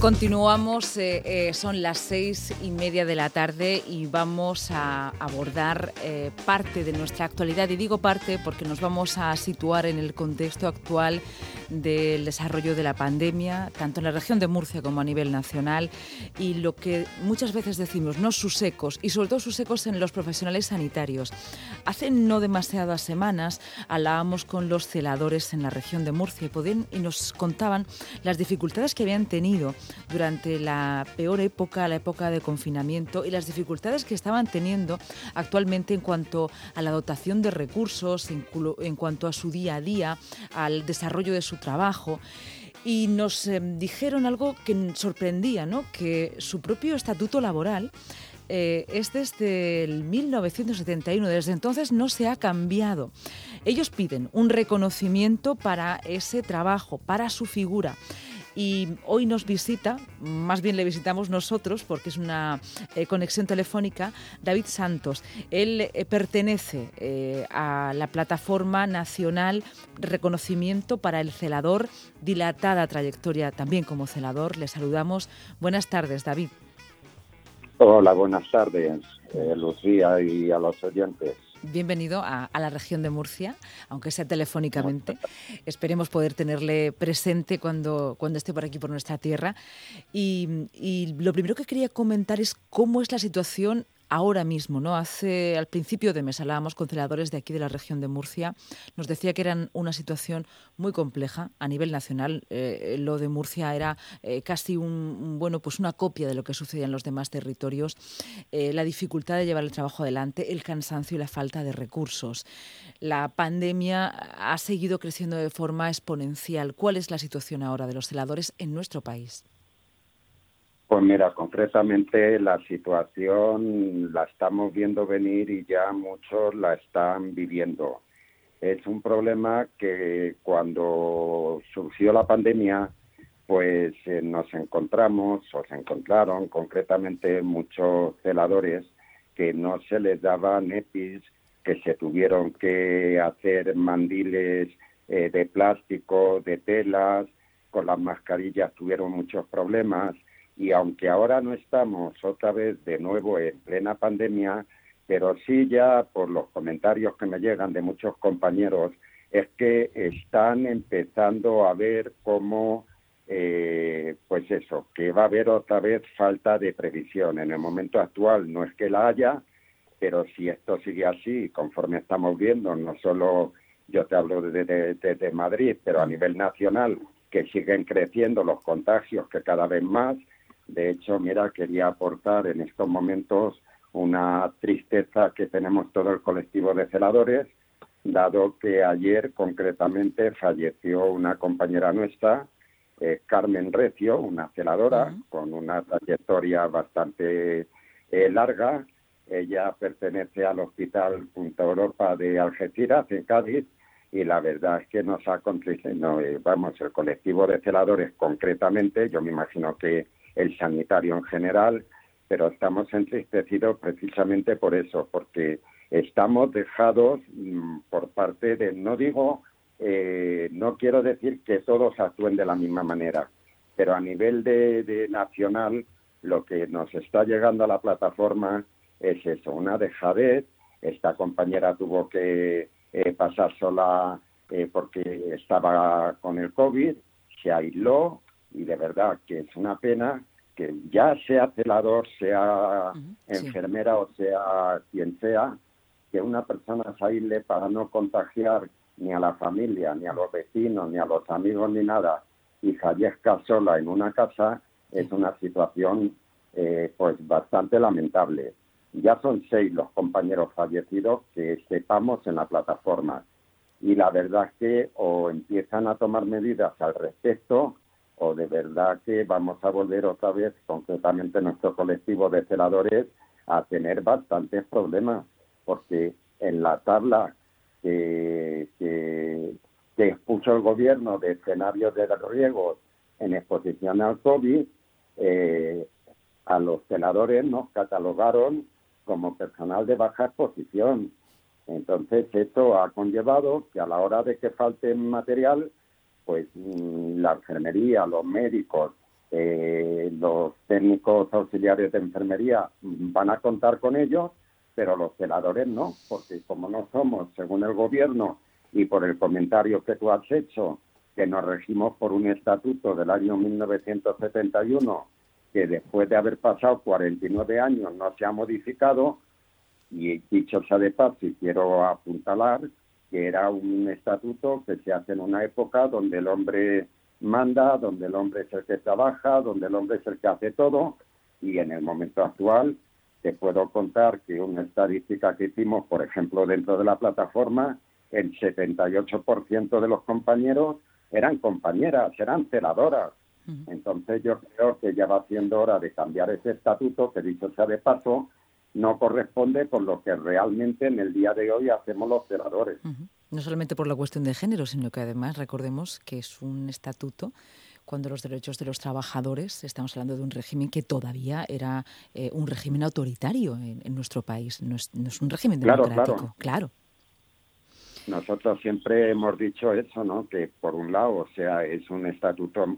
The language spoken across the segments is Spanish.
Continuamos, eh, eh, son las seis y media de la tarde y vamos a abordar eh, parte de nuestra actualidad. Y digo parte porque nos vamos a situar en el contexto actual del desarrollo de la pandemia, tanto en la región de Murcia como a nivel nacional, y lo que muchas veces decimos, no sus ecos, y sobre todo sus ecos en los profesionales sanitarios. Hace no demasiadas semanas hablábamos con los celadores en la región de Murcia y, podían, y nos contaban las dificultades que habían tenido durante la peor época, la época de confinamiento, y las dificultades que estaban teniendo actualmente en cuanto a la dotación de recursos, en, en cuanto a su día a día, al desarrollo de su trabajo y nos eh, dijeron algo que sorprendía, ¿no? que su propio estatuto laboral eh, es desde el 1971, desde entonces no se ha cambiado. Ellos piden un reconocimiento para ese trabajo, para su figura y hoy nos visita, más bien le visitamos nosotros porque es una eh, conexión telefónica, David Santos. Él eh, pertenece eh, a la Plataforma Nacional Reconocimiento para el Celador, dilatada trayectoria también como celador. Le saludamos. Buenas tardes, David. Hola, buenas tardes, Lucía y a los oyentes bienvenido a, la región de Murcia, aunque sea telefónicamente. Esperemos poder tenerle presente cuando, cuando esté por aquí, por nuestra tierra. Y, y lo primero que quería comentar es cómo es la situación ahora mismo, ¿no? Hace al principio de mes hablábamos con celadores de aquí de la región de Murcia, nos decía que era una situación muy compleja a nivel nacional. Eh, lo de Murcia era eh, casi un, bueno, pues una copia de lo que sucedía en los demás territorios. Eh, la dificultad de llevar el trabajo adelante, el cansancio y la falta de recursos. La pandemia ha seguido creciendo de forma exponencial. ¿Cuál es la situación ahora de los celadores en nuestro país? Pues mira, concretamente la situación la estamos viendo venir y ya muchos la están viviendo. Es un problema que cuando surgió la pandemia, pues eh, nos encontramos, o se encontraron concretamente muchos celadores que no se les daban EPIs, que se tuvieron que hacer mandiles eh, de plástico, de telas, con las mascarillas tuvieron muchos problemas y aunque ahora no estamos otra vez de nuevo en plena pandemia, pero sí ya por los comentarios que me llegan de muchos compañeros, es que están empezando a ver cómo, eh, pues eso, que va a haber otra vez falta de previsión. En el momento actual no es que la haya, pero si esto sigue así, conforme estamos viendo, no solo yo te hablo desde de, Madrid, pero a nivel nacional, que siguen creciendo los contagios, que cada vez más, de hecho, mira, quería aportar en estos momentos una tristeza que tenemos todo el colectivo de celadores, dado que ayer concretamente falleció una compañera nuestra, eh, Carmen Recio, una celadora con una trayectoria bastante eh, larga. Ella pertenece al Hospital Punta Europa de Algeciras, en Cádiz, y la verdad es que nos ha no, eh, vamos, el colectivo de celadores concretamente, yo me imagino que el sanitario en general, pero estamos entristecidos precisamente por eso, porque estamos dejados mm, por parte de, no digo, eh, no quiero decir que todos actúen de la misma manera, pero a nivel de, nacional lo que nos está llegando a la plataforma es eso, una dejadez. Esta compañera tuvo que eh, pasar sola eh, porque estaba con el COVID, se aisló, y de verdad que es una pena que ya sea celador, sea enfermera o sea quien sea, que una persona aísle para no contagiar ni a la familia, ni a los vecinos, ni a los amigos, ni nada, y fallezca sola en una casa, es una situación eh, pues bastante lamentable. Ya son seis los compañeros fallecidos que sepamos en la plataforma. Y la verdad es que o empiezan a tomar medidas al respecto o de verdad que vamos a volver otra vez, concretamente nuestro colectivo de celadores, a tener bastantes problemas, porque en la tabla que, expuso el gobierno de escenarios de riesgos en exposición al COVID, eh, a los celadores nos catalogaron como personal de baja exposición. Entonces, esto ha conllevado que a la hora de que falte material, pues mm, la enfermería, los médicos eh, los técnicos auxiliares de enfermería van a contar con ellos, pero los celadores no, porque como no somos, según el gobierno y por el comentario que tú has hecho, que nos regimos por un estatuto del año 1971 que después de haber pasado 49 años no se ha modificado, y dicho sea de paz, si quiero apuntalar, que era un estatuto que se hace en una época donde el hombre manda, donde el hombre es el que trabaja, donde el hombre es el que hace todo, y en el momento actual te puedo contar que una estadística que hicimos, por ejemplo, dentro de la plataforma, el 78% de los compañeros eran compañeras, eran celadoras. Entonces yo creo que ya va siendo hora de cambiar ese estatuto, que dicho sea de paso, no corresponde con lo que realmente en el día de hoy hacemos los celadores. No solamente por la cuestión de género, sino que además recordemos que es un estatuto cuando los derechos de los trabajadores, estamos hablando de un régimen que todavía era eh, un régimen autoritario en, nuestro país, no es, un régimen democrático, claro. Nosotros siempre hemos dicho eso, ¿no? Que por un lado, o sea, es un estatuto.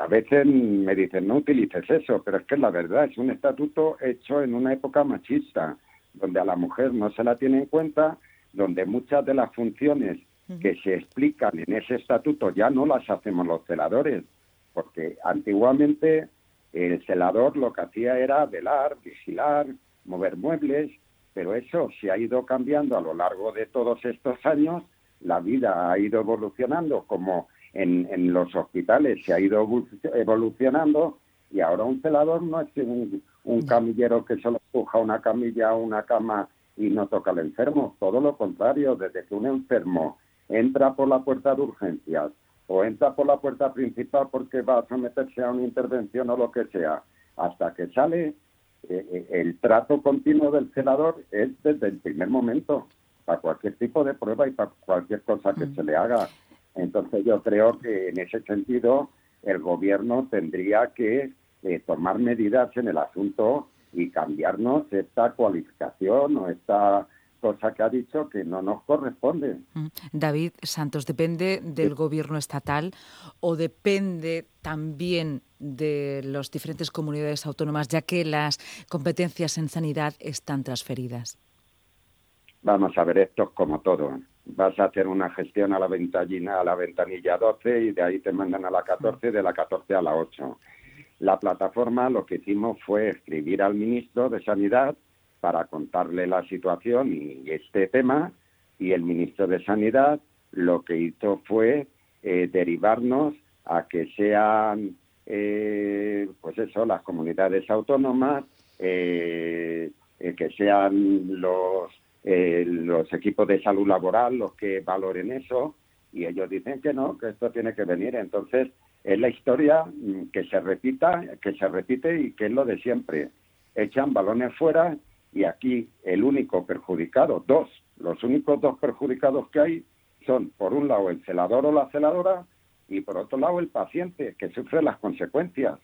A veces me dicen no utilices eso, pero es que la verdad es un estatuto hecho en una época machista, donde a la mujer no se la tiene en cuenta, donde muchas de las funciones que se explican en ese estatuto ya no las hacemos los celadores, porque antiguamente el celador lo que hacía era velar, vigilar, mover muebles, pero eso se ha ido cambiando a lo largo de todos estos años, la vida ha ido evolucionando como en, los hospitales se ha ido evolucionando y ahora un celador no es un, camillero que solo empuja una camilla o una cama y no toca al enfermo, todo lo contrario, desde que un enfermo entra por la puerta de urgencias o entra por la puerta principal porque va a someterse a una intervención o lo que sea, hasta que sale, eh, eh, el trato continuo del celador es desde el primer momento, para cualquier tipo de prueba y para cualquier cosa que mm. se le haga. Entonces yo creo que en ese sentido el gobierno tendría que eh, tomar medidas en el asunto y cambiarnos esta cualificación o esta cosa que ha dicho que no nos corresponde. Mm. David Santos, ¿depende del gobierno estatal o depende también de las diferentes comunidades autónomas, ya que las competencias en sanidad están transferidas? Vamos a ver, esto es como todo. Vas a hacer una gestión a la ventanilla, a la ventanilla 12 y de ahí te mandan a la 14, de la 14 a la 8. La plataforma lo que hicimos fue escribir al ministro de Sanidad para contarle la situación y este tema y el ministro de Sanidad lo que hizo fue eh, derivarnos a que sean eh, pues eso las comunidades autónomas eh, que sean los los equipos de salud laboral los que valoren eso y ellos dicen que no que esto tiene que venir. Entonces es la historia mm, que se repita que se repite y que es lo de siempre. Echan balones fuera y aquí el único perjudicado, dos, los únicos dos perjudicados que hay son, por un lado, el celador o la celadora y por otro lado, el paciente que sufre las consecuencias.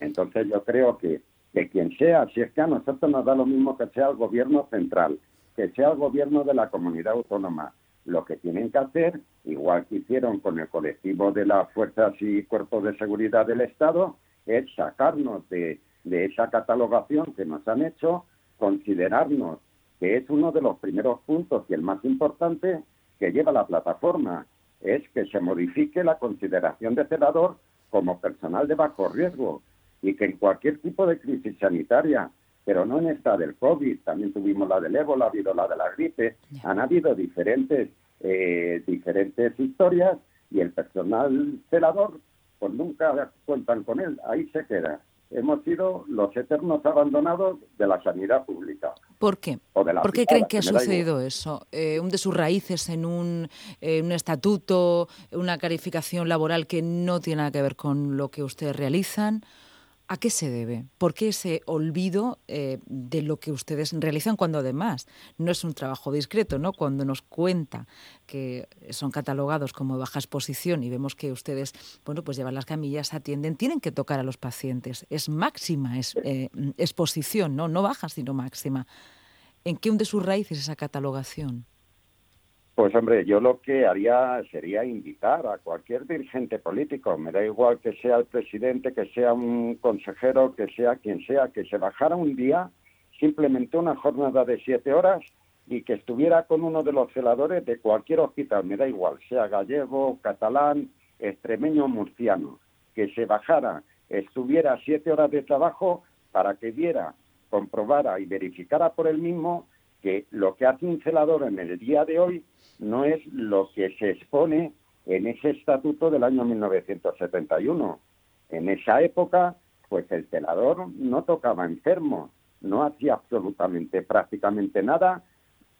Entonces yo creo que, que quien sea, si es que a nosotros nos da lo mismo que sea el gobierno central, que sea el gobierno de la comunidad autónoma, lo que tienen que hacer, igual que hicieron con el colectivo de las fuerzas y cuerpos de seguridad del Estado, es sacarnos de, esa catalogación que nos han hecho considerarnos que es uno de los primeros puntos y el más importante que lleva la plataforma, es que se modifique la consideración de celador como personal de bajo riesgo y que en cualquier tipo de crisis sanitaria, pero no en esta del COVID, también tuvimos la del ébola, ha habido la de la gripe, han habido diferentes, eh, diferentes historias y el personal celador pues nunca cuentan con él, ahí se queda hemos sido los eternos abandonados de la sanidad pública. ¿Por qué? ¿Por qué creen que ha sucedido eso? Eh, ¿Un de sus raíces en un, en un estatuto, una calificación laboral que no tiene nada que ver con lo que ustedes realizan? ¿A qué se debe? ¿Por qué ese olvido eh, de lo que ustedes realizan cuando además no es un trabajo discreto, ¿no? Cuando nos cuenta que son catalogados como baja exposición y vemos que ustedes, bueno, pues llevan las camillas, atienden, tienen que tocar a los pacientes. Es máxima es, eh, exposición, ¿no? No baja, sino máxima. ¿En qué hunde sus raíces esa catalogación? Pues hombre, yo lo que haría sería invitar a cualquier dirigente político, me da igual que sea el presidente, que sea un consejero, que sea quien sea, que se bajara un día, simplemente una jornada de siete horas y que estuviera con uno de los celadores de cualquier hospital, me da igual, sea gallego, catalán, extremeño murciano, que se bajara, estuviera siete horas de trabajo para que viera, comprobara y verificara por él mismo que lo que hace un celador en el día de hoy no es lo que se expone en ese estatuto del año 1971. En esa época, pues el celador no tocaba enfermo, no hacía absolutamente, prácticamente nada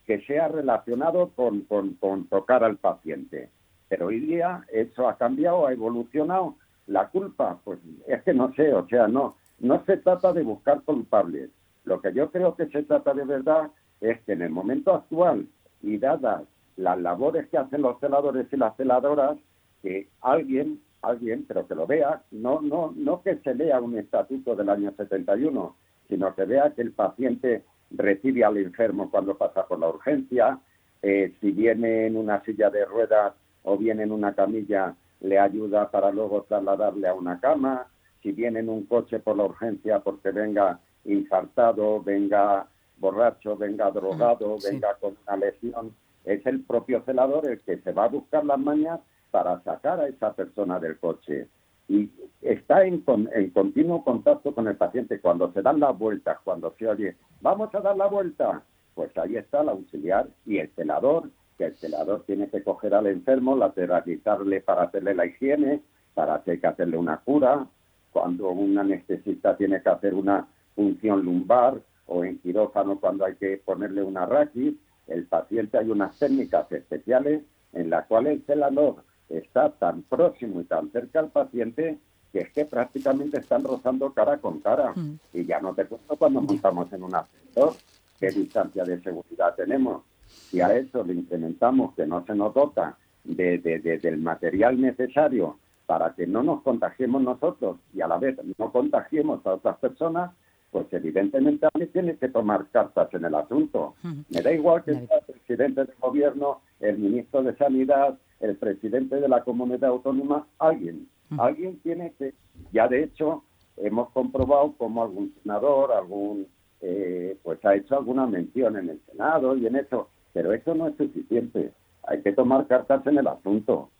que sea relacionado con, con, con tocar al paciente. Pero hoy día eso ha cambiado, ha evolucionado. La culpa, pues es que no sé, o sea, no, no se trata de buscar culpables. Lo que yo creo que se trata de verdad es que en el momento actual y dadas las labores que hacen los celadores y las celadoras, que alguien, alguien, pero que lo vea, no, no, no que se lea un estatuto del año 71, sino que vea que el paciente recibe al enfermo cuando pasa por la urgencia, eh, si viene en una silla de ruedas o viene en una camilla, le ayuda para luego trasladarle a una cama, si viene en un coche por la urgencia porque venga infartado, venga borracho, venga drogado, venga con una lesión, es el propio celador el que se va a buscar las mañas para sacar a esa persona del coche. Y está en, en continuo contacto con el paciente. Cuando se dan las vueltas, cuando se oye, vamos a dar la vuelta, pues ahí está el auxiliar y el celador, que el celador tiene que coger al enfermo, lateralizarle para hacerle la higiene, para hacer que hacerle una cura, cuando un anestesista tiene que hacer una función lumbar o en quirófano cuando hay que ponerle una raquis, el paciente hay unas técnicas especiales en las cuales el celador está tan próximo y tan cerca al paciente que es que prácticamente están rozando cara con cara. Mm. Y ya no te cuento cuando montamos en un ascensor qué distancia de seguridad tenemos. Si a eso le incrementamos que no se nos dota de, del material necesario para que no nos contagiemos nosotros y a la vez no contagiemos a otras personas, pues evidentemente a mí tiene que tomar cartas en el asunto. Me da igual que sea el presidente del gobierno, el ministro de Sanidad, el presidente de la comunidad autónoma, alguien. Alguien tiene que, ya de hecho, hemos comprobado como algún senador, algún, eh, pues ha hecho alguna mención en el Senado y en eso, pero eso no es suficiente. Hay que tomar cartas en el asunto.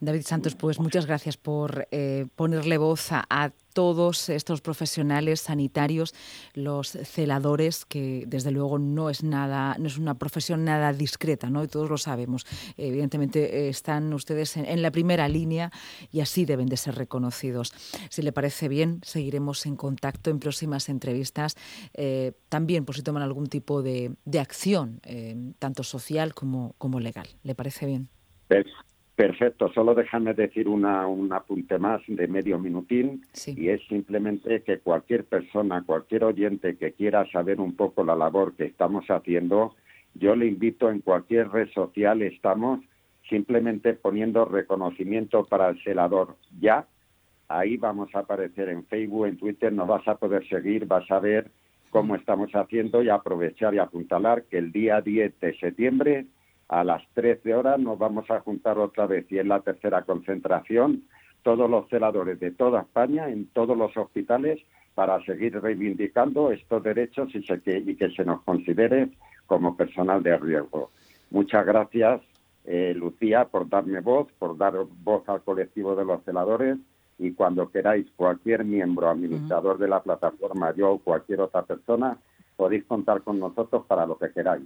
David Santos, pues muchas gracias por eh, ponerle voz a, todos estos profesionales sanitarios, los celadores, que desde luego no es nada, no es una profesión nada discreta, ¿no? Y todos lo sabemos. Evidentemente eh, están ustedes en, la primera línea y así deben de ser reconocidos. Si le parece bien, seguiremos en contacto en próximas entrevistas, eh, también por si toman algún tipo de, acción, tanto social como, como legal. ¿Le parece bien? Perfecto, solo déjame decir una, un apunte más de medio minutín y es simplemente que cualquier persona, cualquier oyente que quiera saber un poco la labor que estamos haciendo, yo le invito en cualquier red social, estamos simplemente poniendo reconocimiento para el celador ya. Ahí vamos a aparecer en Facebook, en Twitter, nos vas a poder seguir, vas a ver cómo estamos haciendo y aprovechar y apuntalar que el día 10 de septiembre a las 13 horas nos vamos a juntar otra vez y en la tercera concentración todos los celadores de toda España en todos los hospitales para seguir reivindicando estos derechos y, y que se nos considere como personal de riesgo. Muchas gracias, eh, Lucía, por darme voz, por dar voz al colectivo de los celadores y cuando queráis cualquier miembro administrador de la plataforma, yo o cualquier otra persona, podéis contar con nosotros para lo que queráis.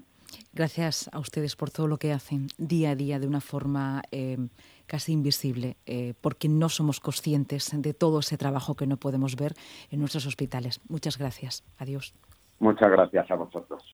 Gracias a ustedes por todo lo que hacen día a día de una forma eh, casi invisible, eh, porque no somos conscientes de todo ese trabajo que no podemos ver en nuestros hospitales. Muchas gracias. Adiós. Muchas gracias a vosotros.